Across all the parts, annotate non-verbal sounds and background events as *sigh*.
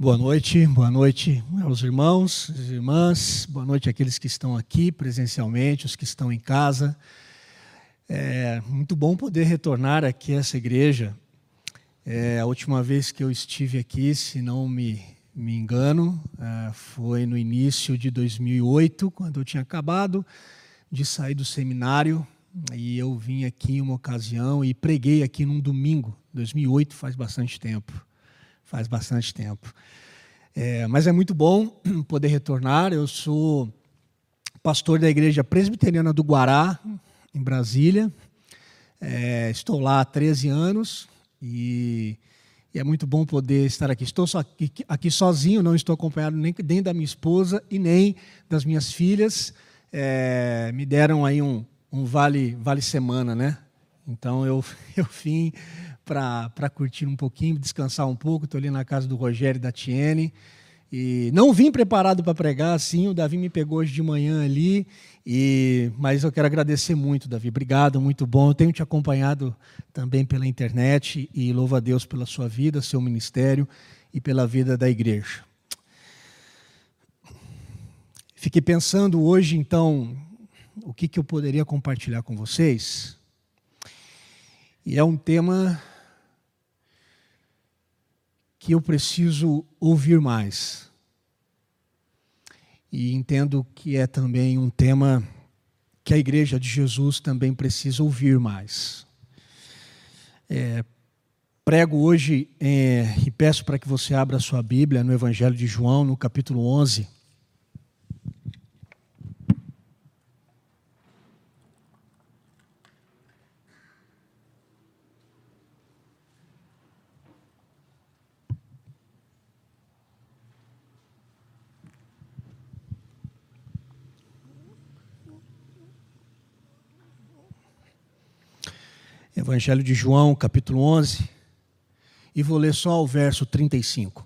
Boa noite, boa noite aos irmãos, às irmãs, boa noite àqueles que estão aqui presencialmente, os que estão em casa. É muito bom poder retornar aqui a essa igreja. É, a última vez que eu estive aqui, se não me, me engano, é, foi no início de 2008, quando eu tinha acabado de sair do seminário e eu vim aqui em uma ocasião e preguei aqui num domingo, 2008, faz bastante tempo. Faz bastante tempo. É, mas é muito bom *clears throat* poder retornar. Eu sou pastor da Igreja Presbiteriana do Guará, em Brasília. É, estou lá há 13 anos e, e, é muito bom poder estar aqui. Estou aqui, aqui, sozinho, não estou acompanhado nem, nem, da minha esposa e nem das minhas filhas. É, me deram aí um, um vale, vale semana, né? Então eu, *laughs* eu vim para curtir um pouquinho, descansar um pouco. Estou ali na casa do Rogério e da Tiene. E não vim preparado para pregar, assim, o Davi me pegou hoje de manhã ali, e mas eu quero agradecer muito, Davi. Obrigado, muito bom. Eu tenho te acompanhado também pela internet e louvo a Deus pela sua vida, seu ministério e pela vida da igreja. Fiquei pensando hoje, então, o que, que eu poderia compartilhar com vocês. E é um tema que eu preciso ouvir mais. E entendo que é também um tema que a Igreja de Jesus também precisa ouvir mais. É, prego hoje é, e peço para que você abra a sua Bíblia no Evangelho de João, no capítulo 11. Evangelho de João, capítulo 11, e vou ler só o verso 35.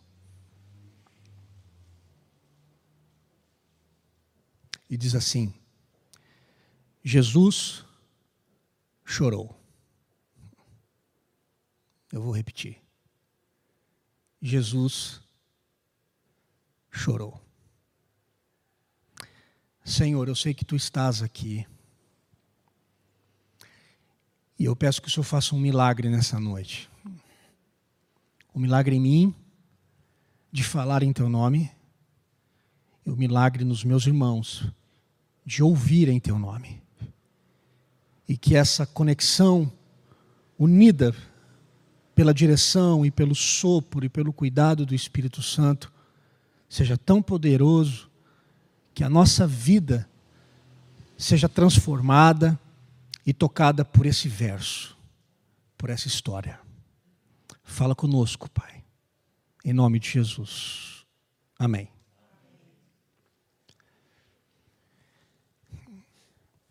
E diz assim: Jesus chorou. Eu vou repetir. Jesus chorou. Senhor, eu sei que tu estás aqui. E eu peço que o Senhor faça um milagre nessa noite. Um milagre em mim, de falar em Teu nome, e o um milagre nos meus irmãos, de ouvir em Teu nome. E que essa conexão unida pela direção e pelo sopro e pelo cuidado do Espírito Santo seja tão poderoso que a nossa vida seja transformada e tocada por esse verso, por essa história. Fala conosco, Pai, em nome de Jesus. Amém.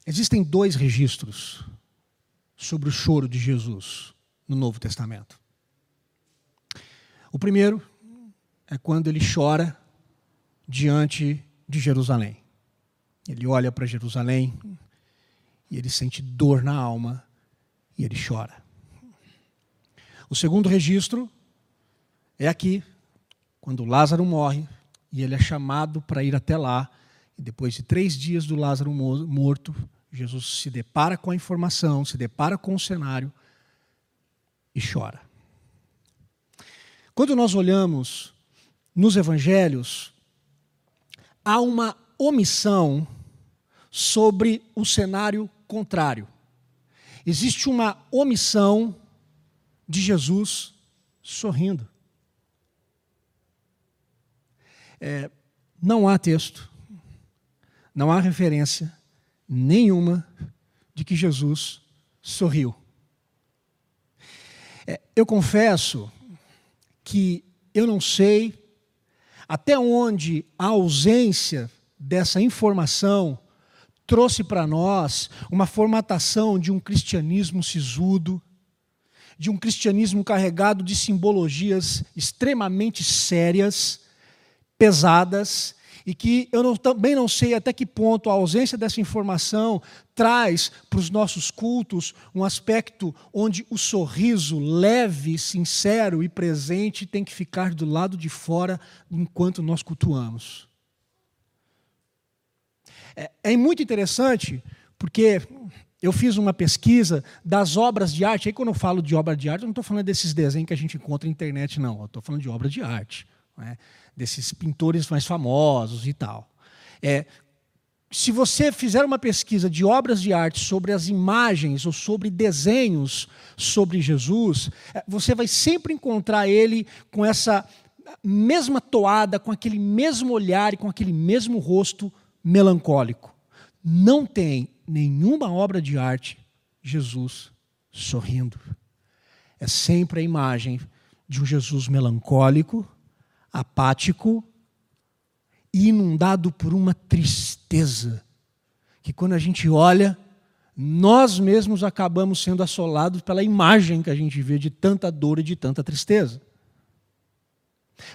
Existem dois registros sobre o choro de Jesus no Novo Testamento. O primeiro é quando ele chora diante de Jerusalém. Ele olha para Jerusalém, e ele sente dor na alma e ele chora. O segundo registro é aqui, quando Lázaro morre e ele é chamado para ir até lá. E depois de três dias do Lázaro morto, Jesus se depara com a informação, se depara com o cenário e chora. Quando nós olhamos nos evangelhos, há uma omissão sobre o cenário contrário. Existe uma omissão de Jesus sorrindo. É, não há texto, não há referência nenhuma de que Jesus sorriu. É, eu confesso que eu não sei até onde a ausência dessa informação trouxe para nós uma formatação de um cristianismo sisudo, de um cristianismo carregado de simbologias extremamente sérias, pesadas, e que eu não, também não sei até que ponto a ausência dessa informação traz para os nossos cultos um aspecto onde o sorriso leve, sincero e presente tem que ficar do lado de fora enquanto nós cultuamos. É, é muito interessante porque eu fiz uma pesquisa das obras de arte. Aí, quando eu falo de obra de arte, eu não estou falando desses desenhos que a gente encontra na internet, não. Estou falando de obra de arte, né? desses pintores mais famosos e tal. É, se você fizer uma pesquisa de obras de arte sobre as imagens ou sobre desenhos sobre Jesus, é, você vai sempre encontrar ele com essa mesma toada, com aquele mesmo olhar e com aquele mesmo rosto melancólico. Não tem nenhuma obra de arte Jesus sorrindo. É sempre a imagem de um Jesus melancólico, apático e inundado por uma tristeza, que quando a gente olha, nós mesmos acabamos sendo assolados pela imagem que a gente vê de tanta dor e de tanta tristeza.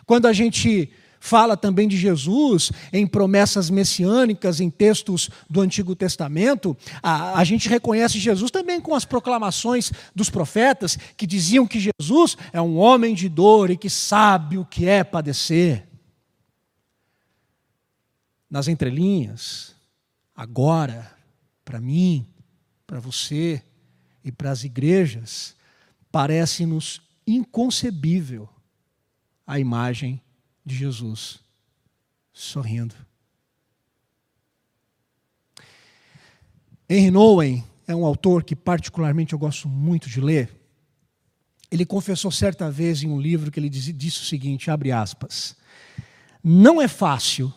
Quando a gente fala também de Jesus em promessas messiânicas, em textos do Antigo Testamento, a, a, gente reconhece Jesus também com as proclamações dos profetas que diziam que Jesus é um homem de dor e que sabe o que é padecer. Nas entrelinhas, agora, para mim, para você e para as igrejas, parece-nos inconcebível a imagem de Jesus sorrindo. Henry Nouwen é um autor que particularmente eu gosto muito de ler. Ele confessou certa vez em um livro que ele disse, disse o seguinte, abre aspas: Não é fácil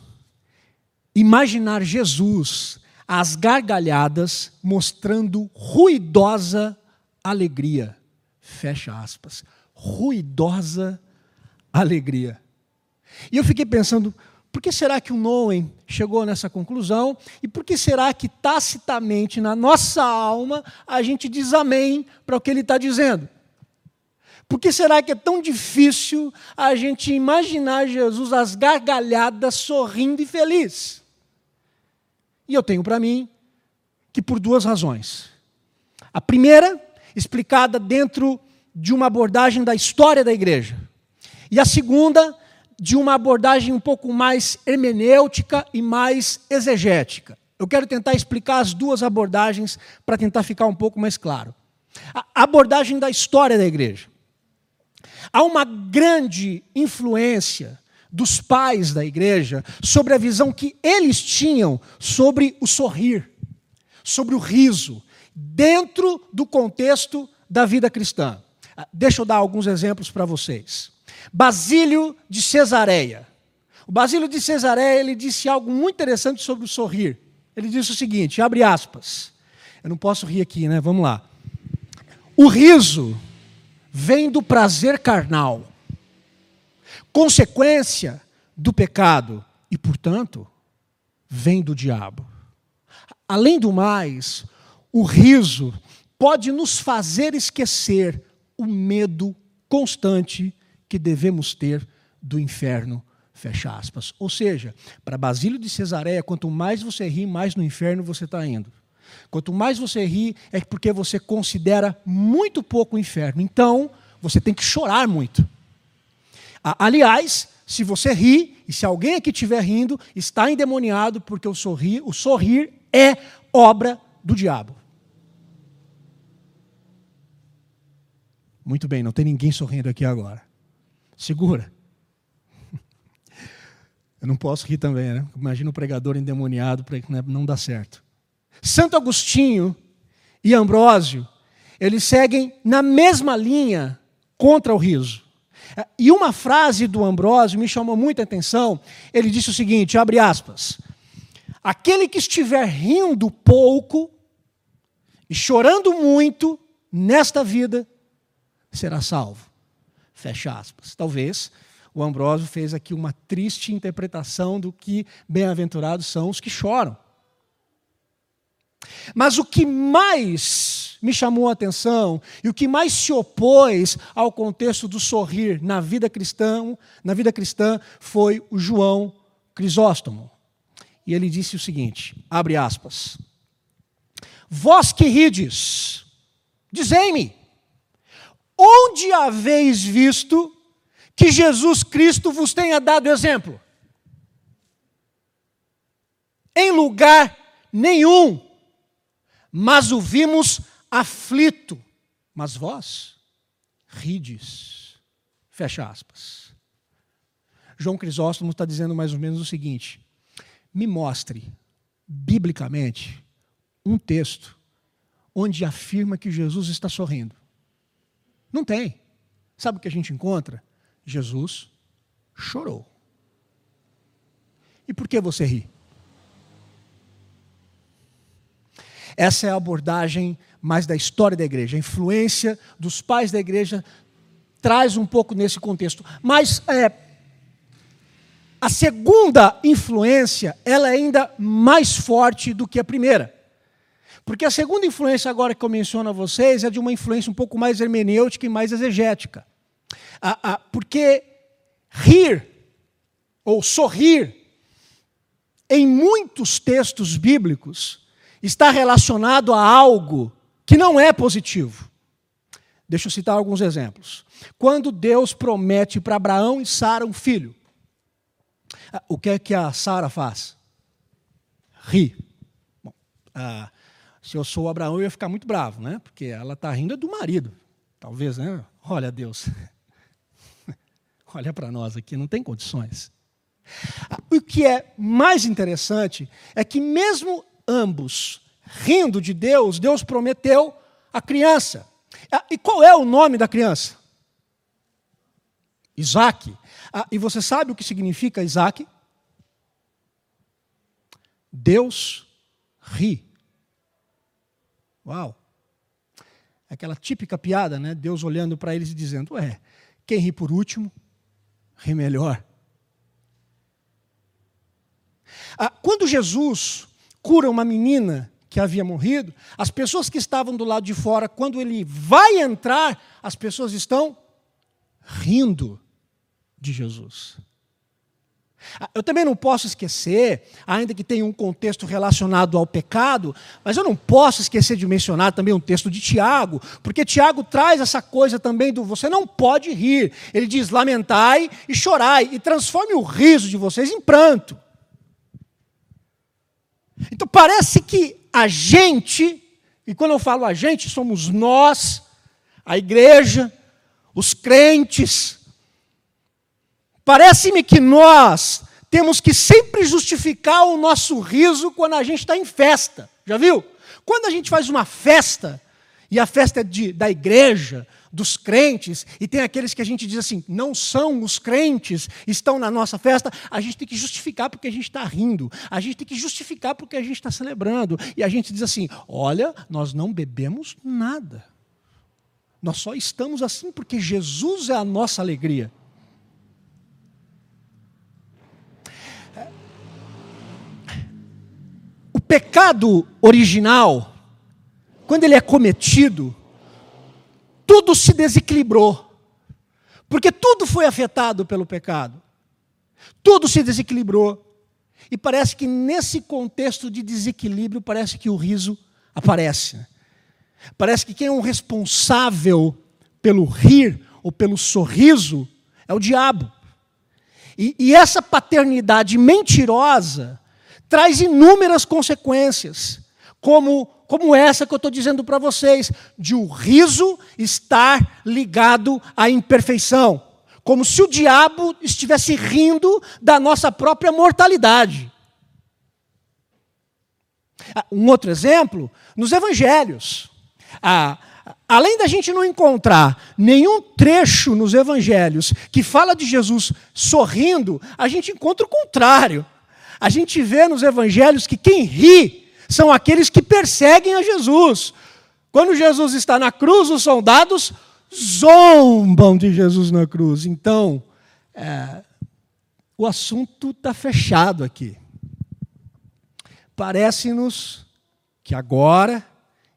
imaginar Jesus às gargalhadas mostrando ruidosa alegria. Fecha aspas. Ruidosa alegria. E eu fiquei pensando, por que será que o Noem chegou nessa conclusão? E por que será que tacitamente na nossa alma a gente diz amém para o que ele está dizendo? Por que será que é tão difícil a gente imaginar Jesus às gargalhadas, sorrindo e feliz? E eu tenho para mim que por duas razões. A primeira, explicada dentro de uma abordagem da história da igreja. E a segunda, de uma abordagem um pouco mais hermenêutica e mais exegética. Eu quero tentar explicar as duas abordagens para tentar ficar um pouco mais claro. A abordagem da história da igreja. Há uma grande influência dos pais da igreja sobre a visão que eles tinham sobre o sorrir, sobre o riso, dentro do contexto da vida cristã. Ah, deixa eu dar alguns exemplos para vocês. Basílio de Cesareia. O Basílio de Cesareia ele disse algo muito interessante sobre o sorrir. Ele disse o seguinte, abre aspas. Eu não posso rir aqui, né? Vamos lá. O riso vem do prazer carnal, consequência do pecado e, portanto, vem do diabo. Além do mais, o riso pode nos fazer esquecer o medo constante que devemos ter do inferno, fecha aspas. Ou seja, para Basílio de Cesareia, quanto mais você ri, mais no inferno você está indo. Quanto mais você ri, é porque você considera muito pouco o inferno. Então, você tem que chorar muito. Aliás, se você ri, e se alguém aqui estiver rindo, está endemoniado, porque o sorrir, o sorrir é obra do diabo. Muito bem, não tem ninguém sorrindo aqui agora. Segura. Eu não posso rir também, né? Imagina o pregador endemoniado, né? não dá certo. Santo Agostinho e Ambrósio, eles seguem na mesma linha contra o riso. E uma frase do Ambrósio me chamou muita atenção. Ele disse o seguinte: abre aspas. Aquele que estiver rindo pouco e chorando muito nesta vida será salvo. Fecha aspas. Talvez o Ambrósio fez aqui uma triste interpretação do que bem-aventurados são os que choram. Mas o que mais me chamou a atenção e o que mais se opôs ao contexto do sorrir na vida cristã, na vida cristã foi o João Crisóstomo. E ele disse o seguinte: abre aspas. Vós que rides, dizei-me, onde haveis visto que Jesus Cristo vos tenha dado exemplo? Em lugar nenhum, mas o vimos aflito, mas vós rides. Fecha aspas. João Crisóstomo está dizendo mais ou menos o seguinte: me mostre, biblicamente, um texto onde afirma que Jesus está sorrindo. Não tem. Sabe o que a gente encontra? Jesus chorou. E por que você ri? Essa é a abordagem mais da história da igreja. A influência dos pais da igreja traz um pouco nesse contexto. Mas é, a segunda influência, ela é ainda mais forte do que a primeira. Porque a segunda influência agora que eu menciono a vocês é de uma influência um pouco mais hermenêutica e mais exegética. Ah, ah, porque rir, ou sorrir, em muitos textos bíblicos, está relacionado a algo que não é positivo. Deixa eu citar alguns exemplos. Quando Deus promete para Abraão e Sara um filho, o que é que a Sara faz? Ri. Bom, ah, se eu sou Abraão, eu ia ficar muito bravo, né? Porque ela está rindo do marido. Talvez, né? Olha, Deus. *laughs* Olha para nós aqui, não tem condições. O que é mais interessante é que, mesmo ambos rindo de Deus, Deus prometeu a criança. Ah, e qual é o nome da criança? Isaac. Ah, e você sabe o que significa Isaac? Deus ri. Uau! Aquela típica piada, né? Deus olhando para eles e dizendo: Ué, quem ri por último, ri melhor. Ah, quando Jesus cura uma menina que havia morrido, as pessoas que estavam do lado de fora, quando ele vai entrar, as pessoas estão rindo de Jesus. Ah, eu também não posso esquecer, ainda que tenha um contexto relacionado ao pecado, mas eu não posso esquecer de mencionar também um texto de Tiago, porque Tiago traz essa coisa também do você não pode rir. Ele diz: lamentai e chorai, e transforme o riso de vocês em pranto. Então parece que a gente, e quando eu falo a gente, somos nós, a igreja, os crentes, Parece-me que nós temos que sempre justificar o nosso riso quando a gente está em festa. Já viu? Quando a gente faz uma festa, e a festa é de, da igreja, dos crentes, e tem aqueles que a gente diz assim, não são os crentes, estão na nossa festa, a gente tem que justificar porque a gente está rindo, a gente tem que justificar porque a gente está celebrando, e a gente diz assim: olha, nós não bebemos nada, nós só estamos assim porque Jesus é a nossa alegria. Pecado original, quando ele é cometido, tudo se desequilibrou. Porque tudo foi afetado pelo pecado. Tudo se desequilibrou. E parece que nesse contexto de desequilíbrio, parece que o riso aparece. Parece que quem é um responsável pelo rir ou pelo sorriso é o diabo. E, e essa paternidade mentirosa traz inúmeras consequências, como, como essa que eu estou dizendo para vocês, de o riso estar ligado à imperfeição, como se o diabo estivesse rindo da nossa própria mortalidade. Ah, um outro exemplo, nos evangelhos. Ah, além da gente não encontrar nenhum trecho nos evangelhos que fala de Jesus sorrindo, a gente encontra o contrário a gente vê nos evangelhos que quem ri são aqueles que perseguem a Jesus. Quando Jesus está na cruz, os soldados zombam de Jesus na cruz. Então, é, o assunto está fechado aqui. Parece-nos que agora,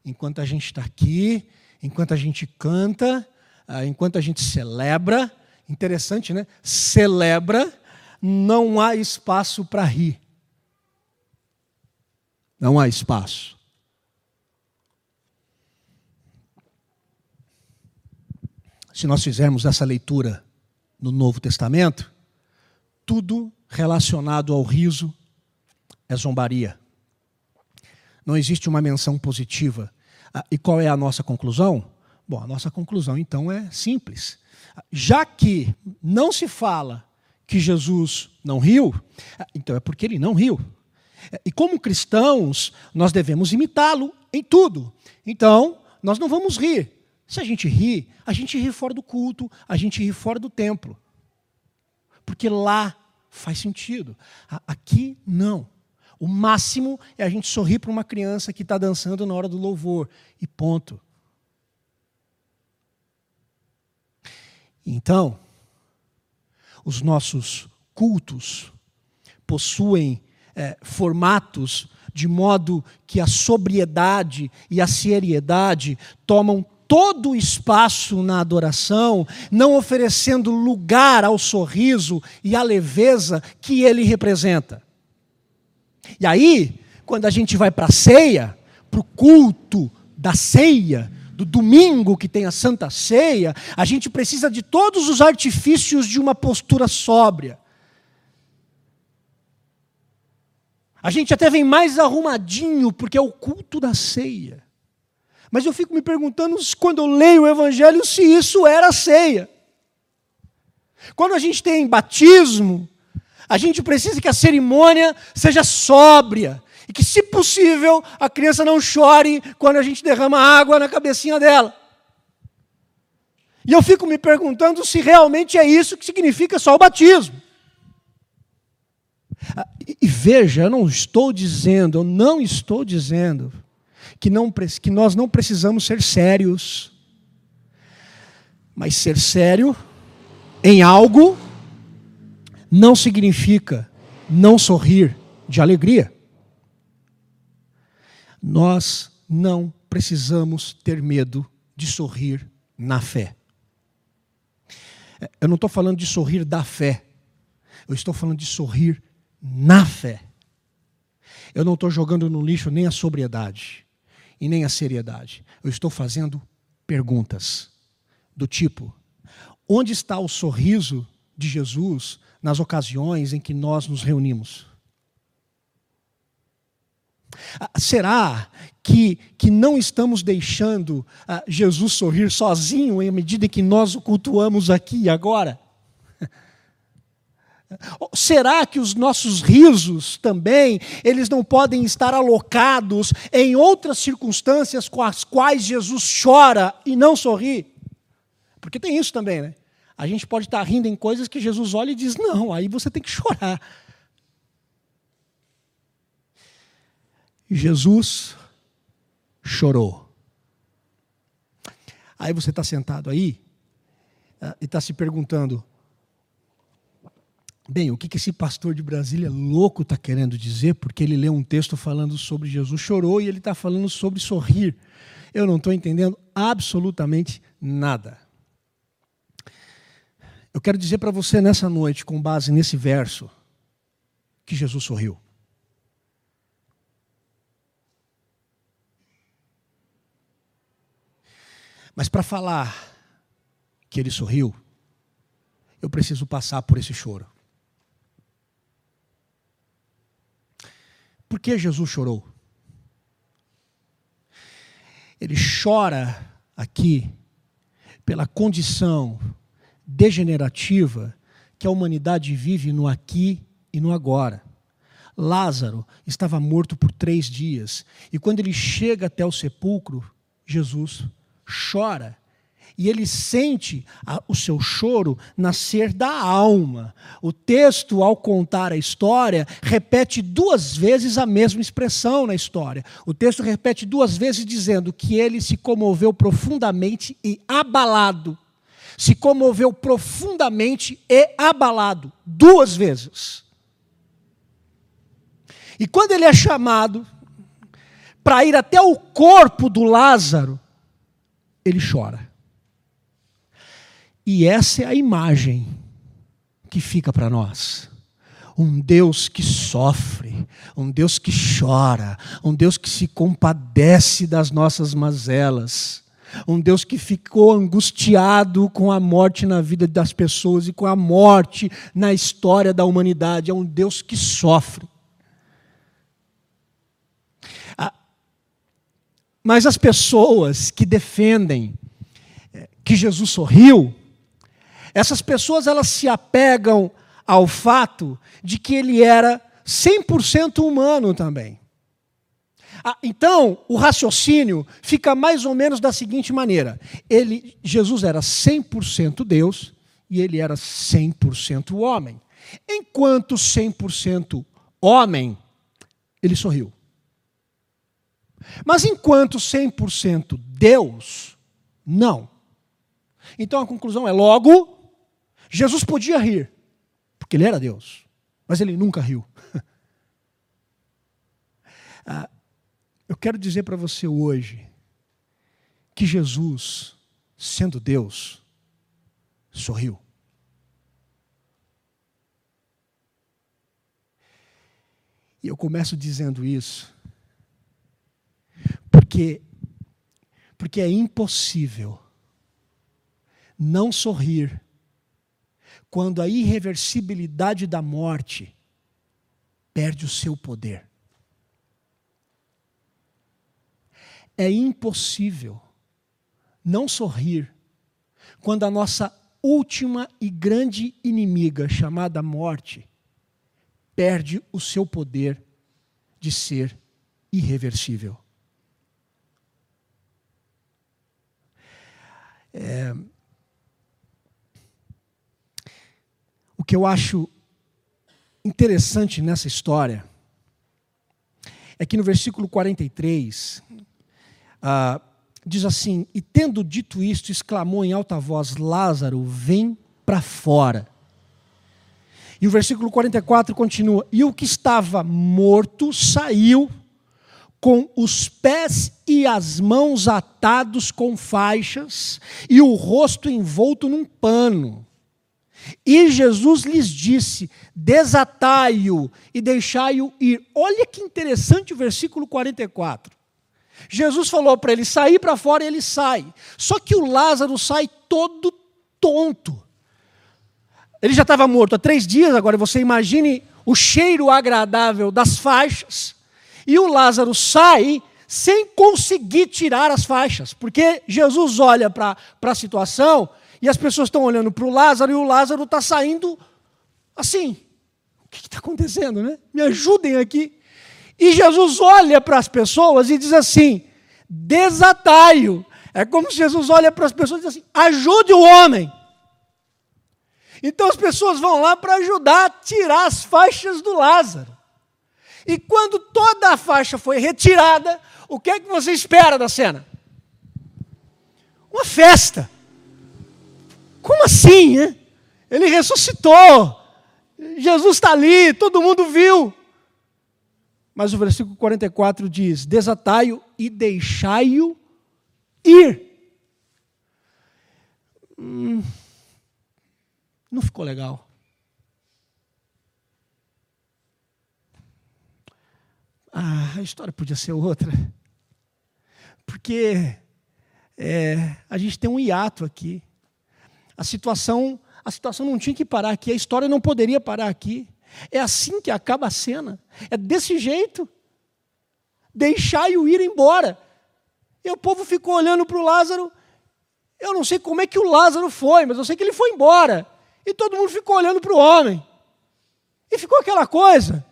enquanto a gente está aqui, enquanto a gente canta, ah, enquanto a gente celebra, interessante, né? Celebra, não há espaço para rir. Não há espaço. Se nós fizermos essa leitura no Novo Testamento, tudo relacionado ao riso é zombaria. Não existe uma menção positiva. Ah, e qual é a nossa conclusão? Bom, a nossa conclusão então é simples. Já que não se fala que Jesus não riu, então é porque ele não riu. E como cristãos, nós devemos imitá-lo em tudo. Então, nós não vamos rir. Se a gente ri, a gente ri fora do culto, a gente ri fora do templo. Porque lá faz sentido. Aqui, não. O máximo é a gente sorrir para uma criança que está dançando na hora do louvor. E ponto. Então, os nossos cultos possuem é, formatos de modo que a sobriedade e a seriedade tomam todo o espaço na adoração, não oferecendo lugar ao sorriso e à leveza que ele representa. E aí, quando a gente vai para a ceia, para o culto da ceia, do domingo que tem a Santa Ceia, a gente precisa de todos os artifícios de uma postura sóbria. A gente até vem mais arrumadinho, porque é o culto da ceia. Mas eu fico me perguntando, quando eu leio o Evangelho, se isso era ceia. Quando a gente tem batismo, a gente precisa que a cerimônia seja sóbria, e que, se possível, a criança não chore quando a gente derrama água na cabecinha dela. E eu fico me perguntando se realmente é isso que significa só o batismo. Ah, e veja, eu não estou dizendo, eu não estou dizendo que, não, que nós não precisamos ser sérios. Mas ser sério em algo não significa não sorrir de alegria nós não precisamos ter medo de sorrir na fé. Eu não estou falando de sorrir da fé, eu estou falando de sorrir na fé. Eu não estou jogando no lixo nem a sobriedade e nem a seriedade. Eu estou fazendo perguntas do tipo: onde está o sorriso de Jesus nas ocasiões em que nós nos reunimos? Ah, será que, que não estamos deixando uh, Jesus sorrir sozinho em medida que nós o cultuamos aqui e agora? *laughs* Será que os nossos risos também, eles não podem estar alocados em outras circunstâncias com as quais Jesus chora e não sorri? Porque tem isso também, né? A gente pode estar rindo em coisas que Jesus olha e diz: não, aí você tem que chorar. Jesus chorou. Aí você está sentado aí uh, e está se perguntando: bem, o que, que esse pastor de Brasília louco está querendo dizer? Porque ele leu um texto falando sobre Jesus chorou e ele está falando sobre sorrir. Eu não estou entendendo absolutamente nada. Eu quero dizer para você nessa noite, com base nesse verso, que Jesus sorriu. Mas para falar que ele sorriu, eu preciso passar por esse choro. Por que Jesus chorou? Ele chora aqui pela condição degenerativa que a humanidade vive no aqui e no agora. Lázaro estava morto por três dias, e quando ele chega até o sepulcro, Jesus chora. E ele sente o seu choro nascer da alma. O texto, ao contar a história, repete duas vezes a mesma expressão na história. O texto repete duas vezes dizendo que ele se comoveu profundamente e abalado. Se comoveu profundamente e abalado. Duas vezes. E quando ele é chamado para ir até o corpo do Lázaro, ele chora. E essa é a imagem que fica para nós. um Deus que sofre, um Deus que chora, um Deus que se compadece das nossas mazelas, um Deus que ficou angustiado com a morte na vida das pessoas e com a morte na história da humanidade, é um Deus que sofre. Mas as pessoas que defendem eh, que Jesus sorriu, essas pessoas elas se apegam ao fato de que ele era 100% humano também. Ah, então, o raciocínio fica mais ou menos da seguinte maneira: ele, Jesus era 100% Deus e ele era 100% homem. Enquanto 100% homem, ele sorriu. Mas enquanto 100% Deus, não. Então a conclusão é: logo, Jesus podia rir, porque ele era Deus, mas ele nunca riu. *laughs* ah, eu quero dizer para você hoje que Jesus, sendo Deus, sorriu. E eu começo dizendo isso porque porque é impossível não sorrir quando a irreversibilidade da morte perde o seu poder. É impossível não sorrir quando a nossa última e grande inimiga, chamada morte, perde o seu poder de ser irreversível. É, O que eu acho interessante nessa história é que no versículo 43 ah, diz assim: E tendo dito isto, exclamou em alta voz: Lázaro, vem para fora. E o versículo 44 continua: E o que estava morto saiu com os pés e as mãos atados com faixas e o rosto envolto num pano. E Jesus lhes disse: desatai-o e deixai-o ir. Olha que interessante o versículo 44. Jesus falou para ele sair para fora e ele sai. Só que o Lázaro sai todo tonto. Ele já estava morto há três dias, agora você imagine o cheiro agradável das faixas. E o Lázaro sai sem conseguir tirar as faixas, porque Jesus olha para a situação e as pessoas estão olhando para o Lázaro e o Lázaro está saindo assim. O que está acontecendo, né? Me ajudem aqui. E Jesus olha para as pessoas e diz assim: desatai-o. É como se Jesus olha para as pessoas e diz assim: ajude o homem. Então as pessoas vão lá para ajudar a tirar as faixas do Lázaro. E quando toda a faixa foi retirada, o que é que você espera da cena? Uma festa. Como assim? Hein? Ele ressuscitou. Jesus está ali, todo mundo viu. Mas o versículo 44 diz: Desatai-o e deixai-o ir. Hum, não ficou legal. Ah, a história podia ser outra. Porque é, a gente tem um hiato aqui. A situação, a situação não tinha que parar aqui, a história não poderia parar aqui. É assim que acaba a cena. É desse jeito. Deixai-o ir embora. E o povo ficou olhando para o Lázaro. Eu não sei como é que o Lázaro foi, mas eu sei que ele foi embora. E todo mundo ficou olhando para o homem. E ficou aquela coisa.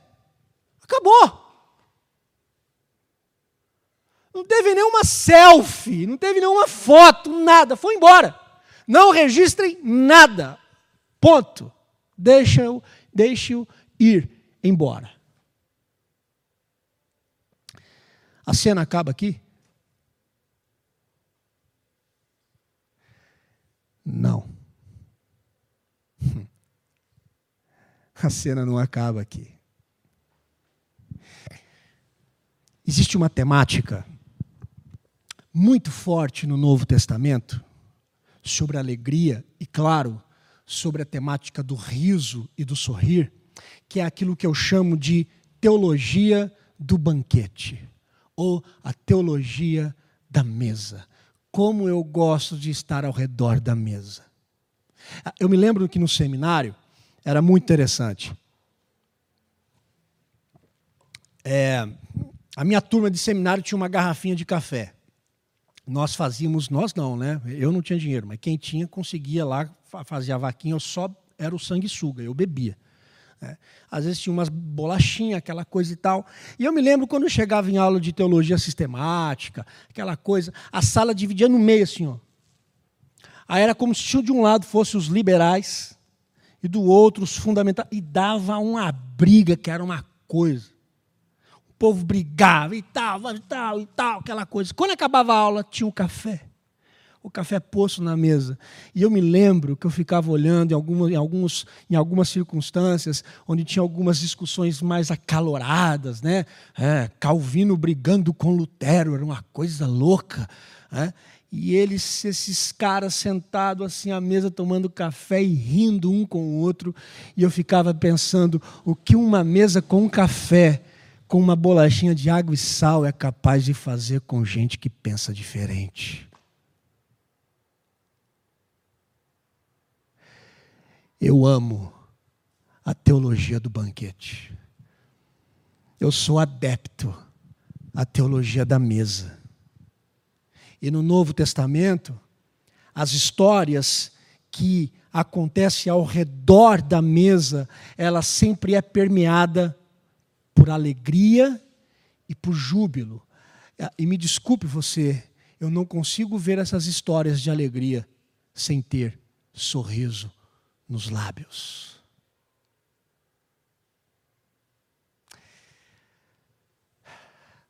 Acabou. Não teve nenhuma selfie, não teve nenhuma foto, nada. Foi embora. Não registrem nada. Ponto. Deixa-o deixe ir embora. A cena acaba aqui? Não. *laughs* A cena não acaba aqui. Existe uma temática muito forte no Novo Testamento sobre a alegria e, claro, sobre a temática do riso e do sorrir, que é aquilo que eu chamo de teologia do banquete, ou a teologia da mesa. Como eu gosto de estar ao redor da mesa. Eu me lembro que no seminário era muito interessante. É, a minha turma de seminário tinha uma garrafinha de café. Nós fazíamos, nós não, né? Eu não tinha dinheiro, mas quem tinha conseguia lá fazer a vaquinha, eu só era o sanguessuga, eu bebia. Né? Às vezes tinha umas bolachinhas, aquela coisa e tal. E eu me lembro quando eu chegava em aula de teologia sistemática, aquela coisa, a sala dividia no meio assim, ó. Aí era como se de um lado fossem os liberais e do outro os fundamentais. E dava uma briga que era uma coisa. Povo brigava e tal, e tal, e tal, aquela coisa. Quando acabava a aula, tinha o café o café posto na mesa. E eu me lembro que eu ficava olhando em, algumas, em, alguns, em algumas circunstâncias onde tinha algumas discussões mais acaloradas, né? É, Calvino brigando com Lutero, era uma coisa louca. Né? E eles, esses caras sentados assim à mesa tomando café e rindo um com o outro, e eu ficava pensando o que uma mesa com café, com uma bolachinha de água e sal é capaz de fazer com gente que pensa diferente. Eu amo a teologia do banquete. Eu sou adepto à teologia da mesa. E no Novo Testamento, as histórias que acontecem ao redor da mesa, ela sempre é permeada por alegria e por júbilo. E me desculpe você, eu não consigo ver essas histórias de alegria sem ter sorriso nos lábios.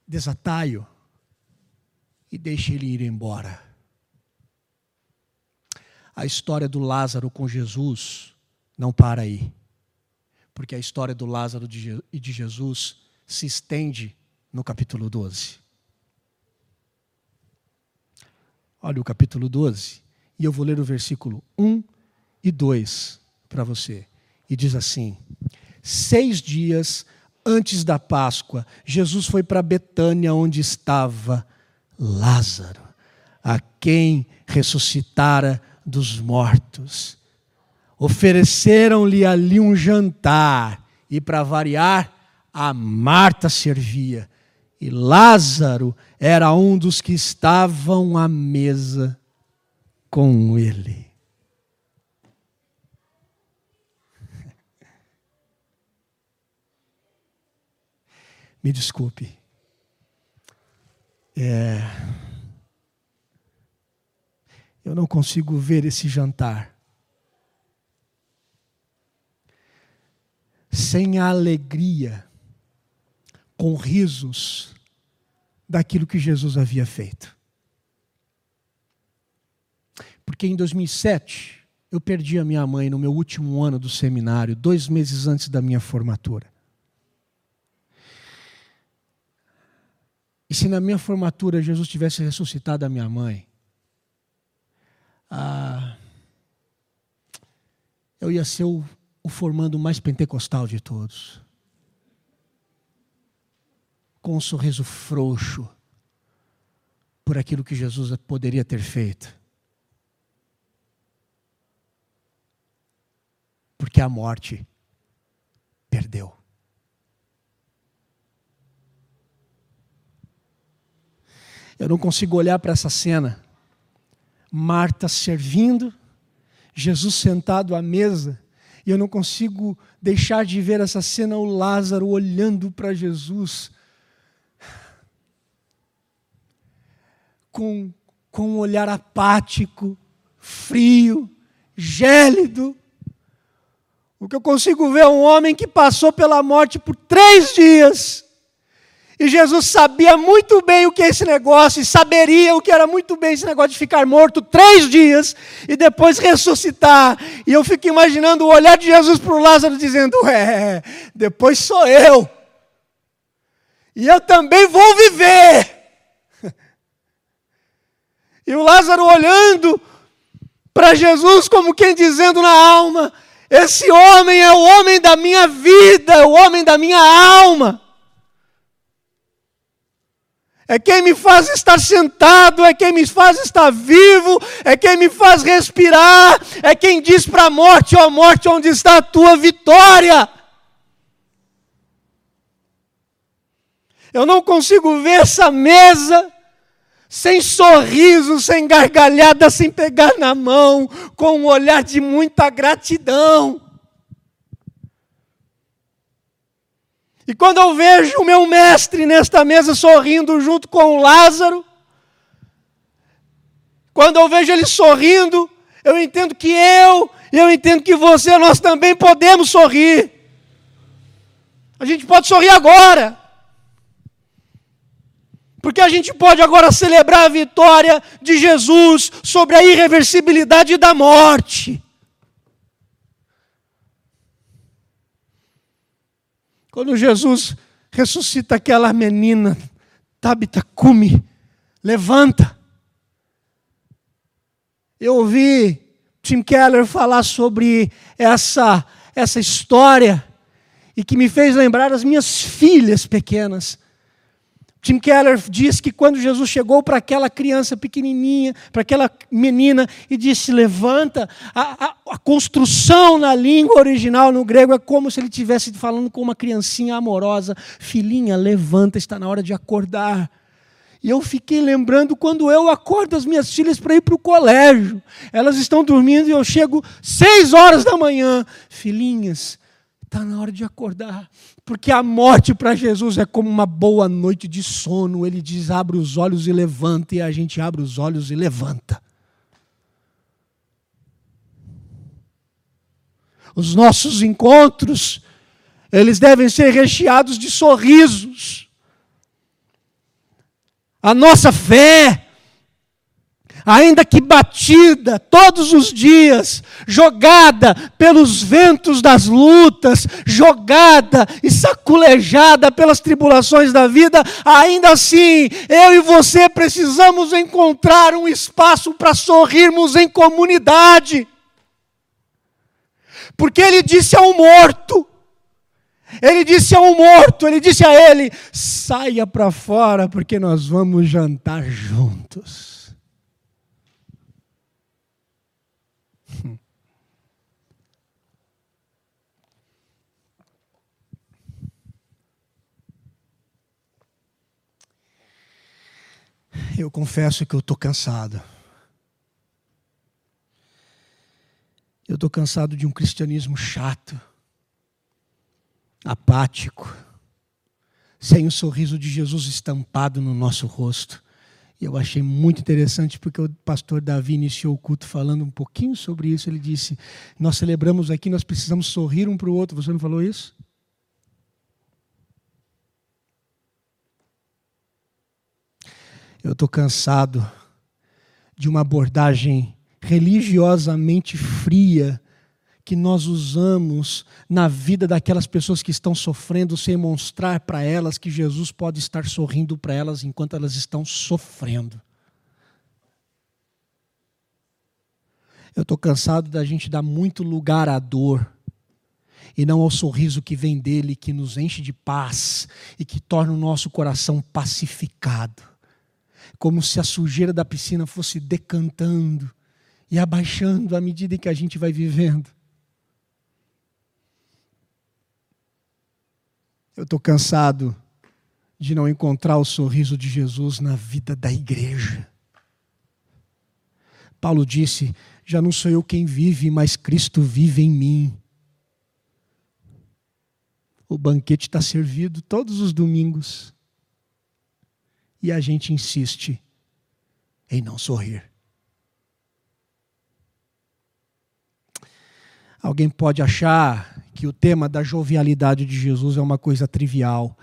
Desataio e deixe ele ir embora. A história do Lázaro com Jesus não para aí, porque a história do Lázaro e de Jesus se estende no capítulo 12. Olha o capítulo 12, e eu vou ler o versículo 1 e 2 para você. E diz assim: Seis dias antes da Páscoa, Jesus foi para Betânia, onde estava Lázaro, a quem ressuscitara dos mortos. Ofereceram-lhe ali um jantar, e para variar, a Marta servia. E Lázaro era um dos que estavam à mesa com ele. *laughs* Me desculpe. É... Eu não consigo ver esse jantar sem a alegria, com risos daquilo que Jesus havia feito. Porque em 2007 eu perdi a minha mãe no meu último ano do seminário, dois meses antes da minha formatura. E se na minha formatura Jesus tivesse ressuscitado a minha mãe, ah, eu ia ser o, o formando mais pentecostal de todos. Com um sorriso frouxo por aquilo que Jesus poderia ter feito. Porque a morte perdeu. Eu não consigo olhar para essa cena. Marta servindo, Jesus sentado à mesa, e eu não consigo deixar de ver essa cena, o Lázaro olhando para Jesus, com, com um olhar apático, frio, gélido. O que eu consigo ver é um homem que passou pela morte por três dias e Jesus sabia muito bem o que é esse negócio, e saberia o que era muito bem esse negócio de ficar morto três dias e depois ressuscitar. E eu fico imaginando o olhar de Jesus para o Lázaro dizendo: É, depois sou eu. E eu também vou viver. *laughs* E o Lázaro olhando para Jesus, como quem dizendo na alma: Esse homem é o homem da minha vida, é o homem da minha alma. É quem me faz estar sentado, é quem me faz estar vivo, é quem me faz respirar, é quem diz para a morte: ó oh, morte, onde está a tua vitória? Eu não consigo ver essa mesa sem sorriso, sem gargalhada, sem pegar na mão, com um olhar de muita gratidão. E quando eu vejo o meu mestre nesta mesa sorrindo junto com o Lázaro, quando eu vejo ele sorrindo, eu entendo que eu, eu entendo que você, nós também podemos sorrir. A gente pode sorrir agora. Porque a gente pode agora celebrar a vitória de Jesus sobre a irreversibilidade da morte. Quando Jesus ressuscita aquela menina, Tabita Cume, levanta. Eu ouvi Tim Keller falar sobre essa, essa história e que me fez lembrar as minhas filhas pequenas. Tim Keller diz que quando Jesus chegou para aquela criança pequenininha, para aquela menina, e disse: Levanta, a, a, a, construção na língua original, no grego, é como se ele estivesse falando com uma criancinha amorosa: Filhinha, levanta, está na hora de acordar. E eu fiquei lembrando quando eu acordo as minhas filhas para ir para o colégio. Elas estão dormindo e eu chego seis horas da manhã. Filhinhas, Está na hora de acordar. Porque a morte para Jesus é como uma boa noite de sono. Ele diz: abre os olhos e levanta. E a gente abre os olhos e levanta. Os nossos encontros, eles devem ser recheados de sorrisos. A nossa fé, ainda que batida todos os dias, jogada pelos ventos das lutas, jogada e saculejada pelas tribulações da vida, ainda assim, eu e você precisamos encontrar um espaço para sorrirmos em comunidade. Porque ele disse ao morto, ele disse ao morto, ele disse a ele: saia para fora, porque nós vamos jantar juntos. Eu confesso que eu estou cansado. Eu estou cansado de um cristianismo chato, apático, sem o sorriso de Jesus estampado no nosso rosto. E eu achei muito interessante porque o pastor Davi iniciou o culto falando um pouquinho sobre isso. Ele disse: Nós celebramos aqui, nós precisamos sorrir um para o outro. Você não falou isso? Eu estou cansado de uma abordagem religiosamente fria que nós usamos na vida daquelas pessoas que estão sofrendo, sem mostrar para elas que Jesus pode estar sorrindo para elas enquanto elas estão sofrendo. Eu estou cansado da gente dar muito lugar à dor e não ao sorriso que vem dele, que nos enche de paz e que torna o nosso coração pacificado como se a sujeira da piscina fosse decantando e abaixando à medida em que a gente vai vivendo. Eu estou cansado de não encontrar o sorriso de Jesus na vida da igreja. Paulo disse: Já não sou eu quem vive, mas Cristo vive em mim. O banquete está servido todos os domingos e a gente insiste em não sorrir. Alguém pode achar que o tema da jovialidade de Jesus é uma coisa trivial.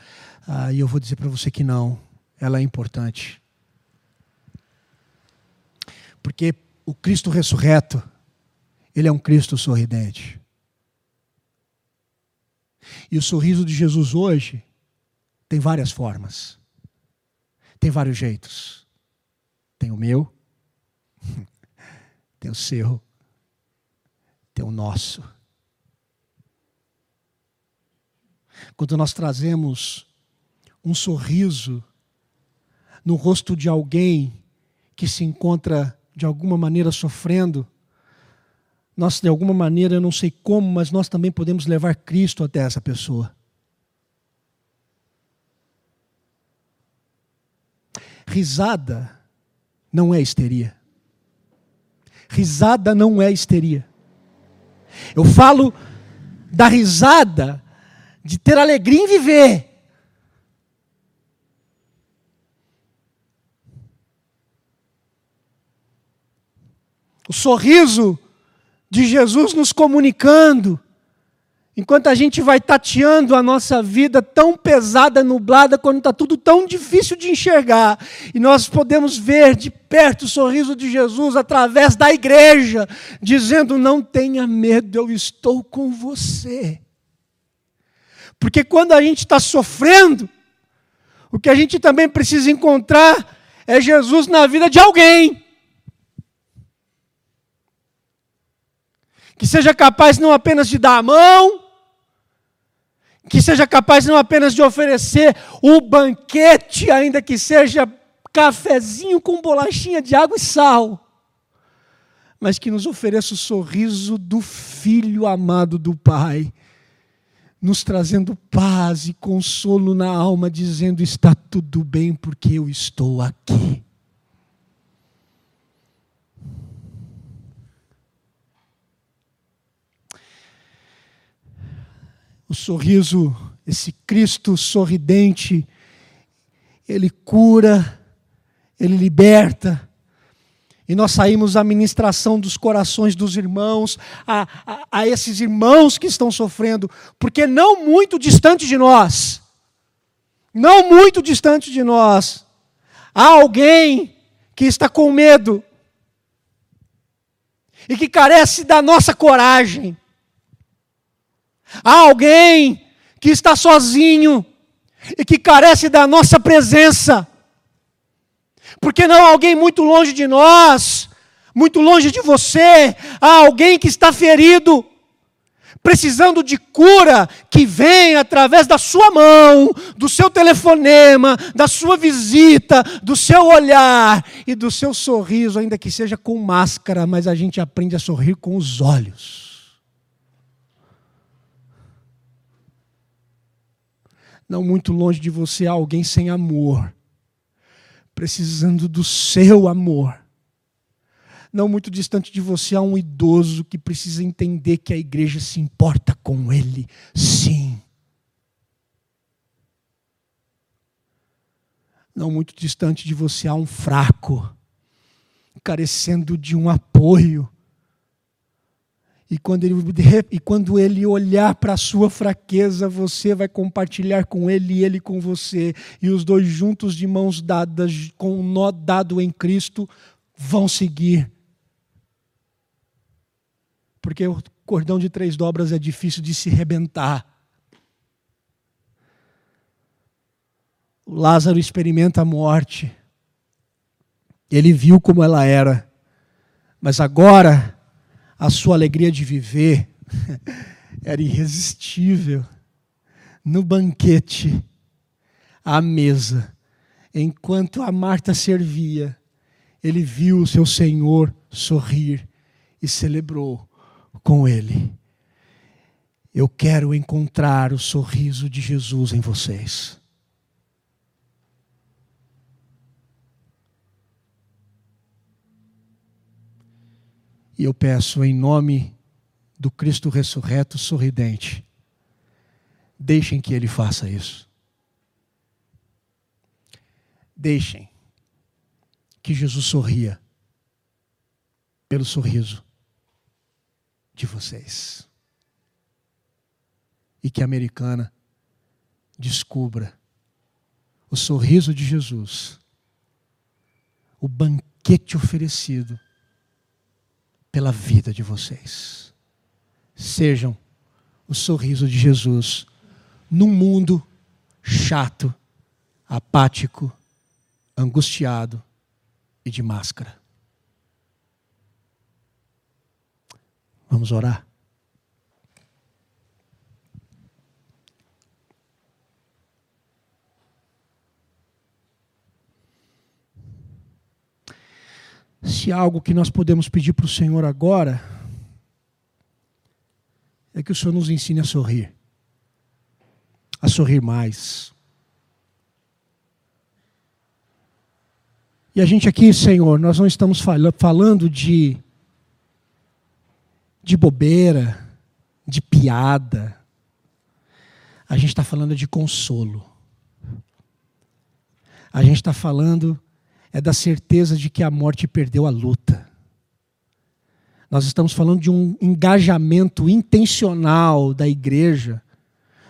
Ah, e eu vou dizer para você que não, ela é importante. Porque o Cristo ressurreto, ele é um Cristo sorridente. E o sorriso de Jesus hoje tem várias formas. Tem vários jeitos. Tem o meu, *laughs* tem o seu, tem o nosso. Quando nós trazemos um sorriso no rosto de alguém que se encontra de alguma maneira sofrendo, nós de alguma maneira, eu não sei como, mas nós também podemos levar Cristo até essa pessoa. Risada não é histeria. Risada não é histeria. Eu falo da risada de ter alegria em viver. O sorriso de Jesus nos comunicando Enquanto a gente vai tateando a nossa vida tão pesada, nublada, quando está tudo tão difícil de enxergar, e nós podemos ver de perto o sorriso de Jesus através da igreja, dizendo: Não tenha medo, eu estou com você. Porque quando a gente está sofrendo, o que a gente também precisa encontrar é Jesus na vida de alguém. Que seja capaz não apenas de dar a mão, que seja capaz não apenas de oferecer o banquete, ainda que seja cafezinho com bolachinha de água e sal, mas que nos ofereça o sorriso do filho amado do Pai, nos trazendo paz e consolo na alma, dizendo: está tudo bem porque eu estou aqui. O sorriso, esse Cristo sorridente, ele cura, ele liberta. E nós saímos à ministração dos corações dos irmãos, a, a, a, esses irmãos que estão sofrendo, porque não muito distante de nós, não muito distante de nós, há alguém que está com medo e que carece da nossa coragem Há alguém que está sozinho e que carece da nossa presença. Porque não há alguém muito longe de nós, muito longe de você, há alguém que está ferido, precisando de cura que vem através da sua mão, do seu telefonema, da sua visita, do seu olhar e do seu sorriso, ainda que seja com máscara, mas a gente aprende a sorrir com os olhos. Não muito longe de você há alguém sem amor, precisando do seu amor. Não muito distante de você há um idoso que precisa entender que a igreja se importa com ele, sim. Não muito distante de você há um fraco, carecendo de um apoio e quando ele, e quando ele olhar para a sua fraqueza, você vai compartilhar com ele e ele com você. E os dois juntos, de mãos dadas, com o um nó dado em Cristo, vão seguir. Porque o cordão de três dobras é difícil de se rebentar. O Lázaro experimenta a morte. Ele viu como ela era. Mas agora a sua alegria de viver *laughs* era irresistível. No banquete, à mesa, enquanto a Marta servia, ele viu o seu Senhor sorrir e celebrou com ele. Eu quero encontrar o sorriso de Jesus em vocês. E eu peço em nome do Cristo ressurreto sorridente, deixem que Ele faça isso. Deixem que Jesus sorria pelo sorriso de vocês. E que a americana descubra o sorriso de Jesus, o banquete oferecido pela vida de vocês. Sejam o sorriso de Jesus num mundo chato, apático, angustiado e de máscara. Vamos orar. Se algo que nós podemos pedir para o Senhor agora, é que o Senhor nos ensine a sorrir, a sorrir mais. E a gente aqui, Senhor, nós não estamos falando de, de bobeira, de piada. A gente está falando de consolo. A gente está falando é da certeza de que a morte perdeu a luta. Nós estamos falando de um engajamento intencional da igreja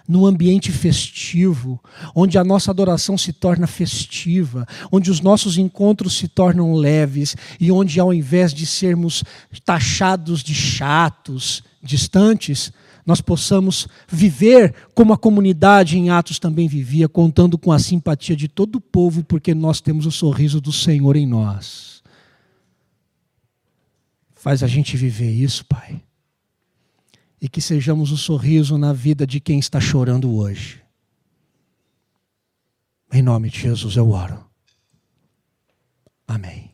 no ambiente festivo, onde a nossa adoração se torna festiva, onde os nossos encontros se tornam leves e onde, ao invés de sermos taxados de chatos, distantes, nós possamos viver como a comunidade em Atos também vivia, contando com a simpatia de todo o povo, porque nós temos o sorriso do Senhor em nós. Faz a gente viver isso, Pai. E que sejamos o sorriso na vida de quem está chorando hoje. Em nome de Jesus eu oro. Amém.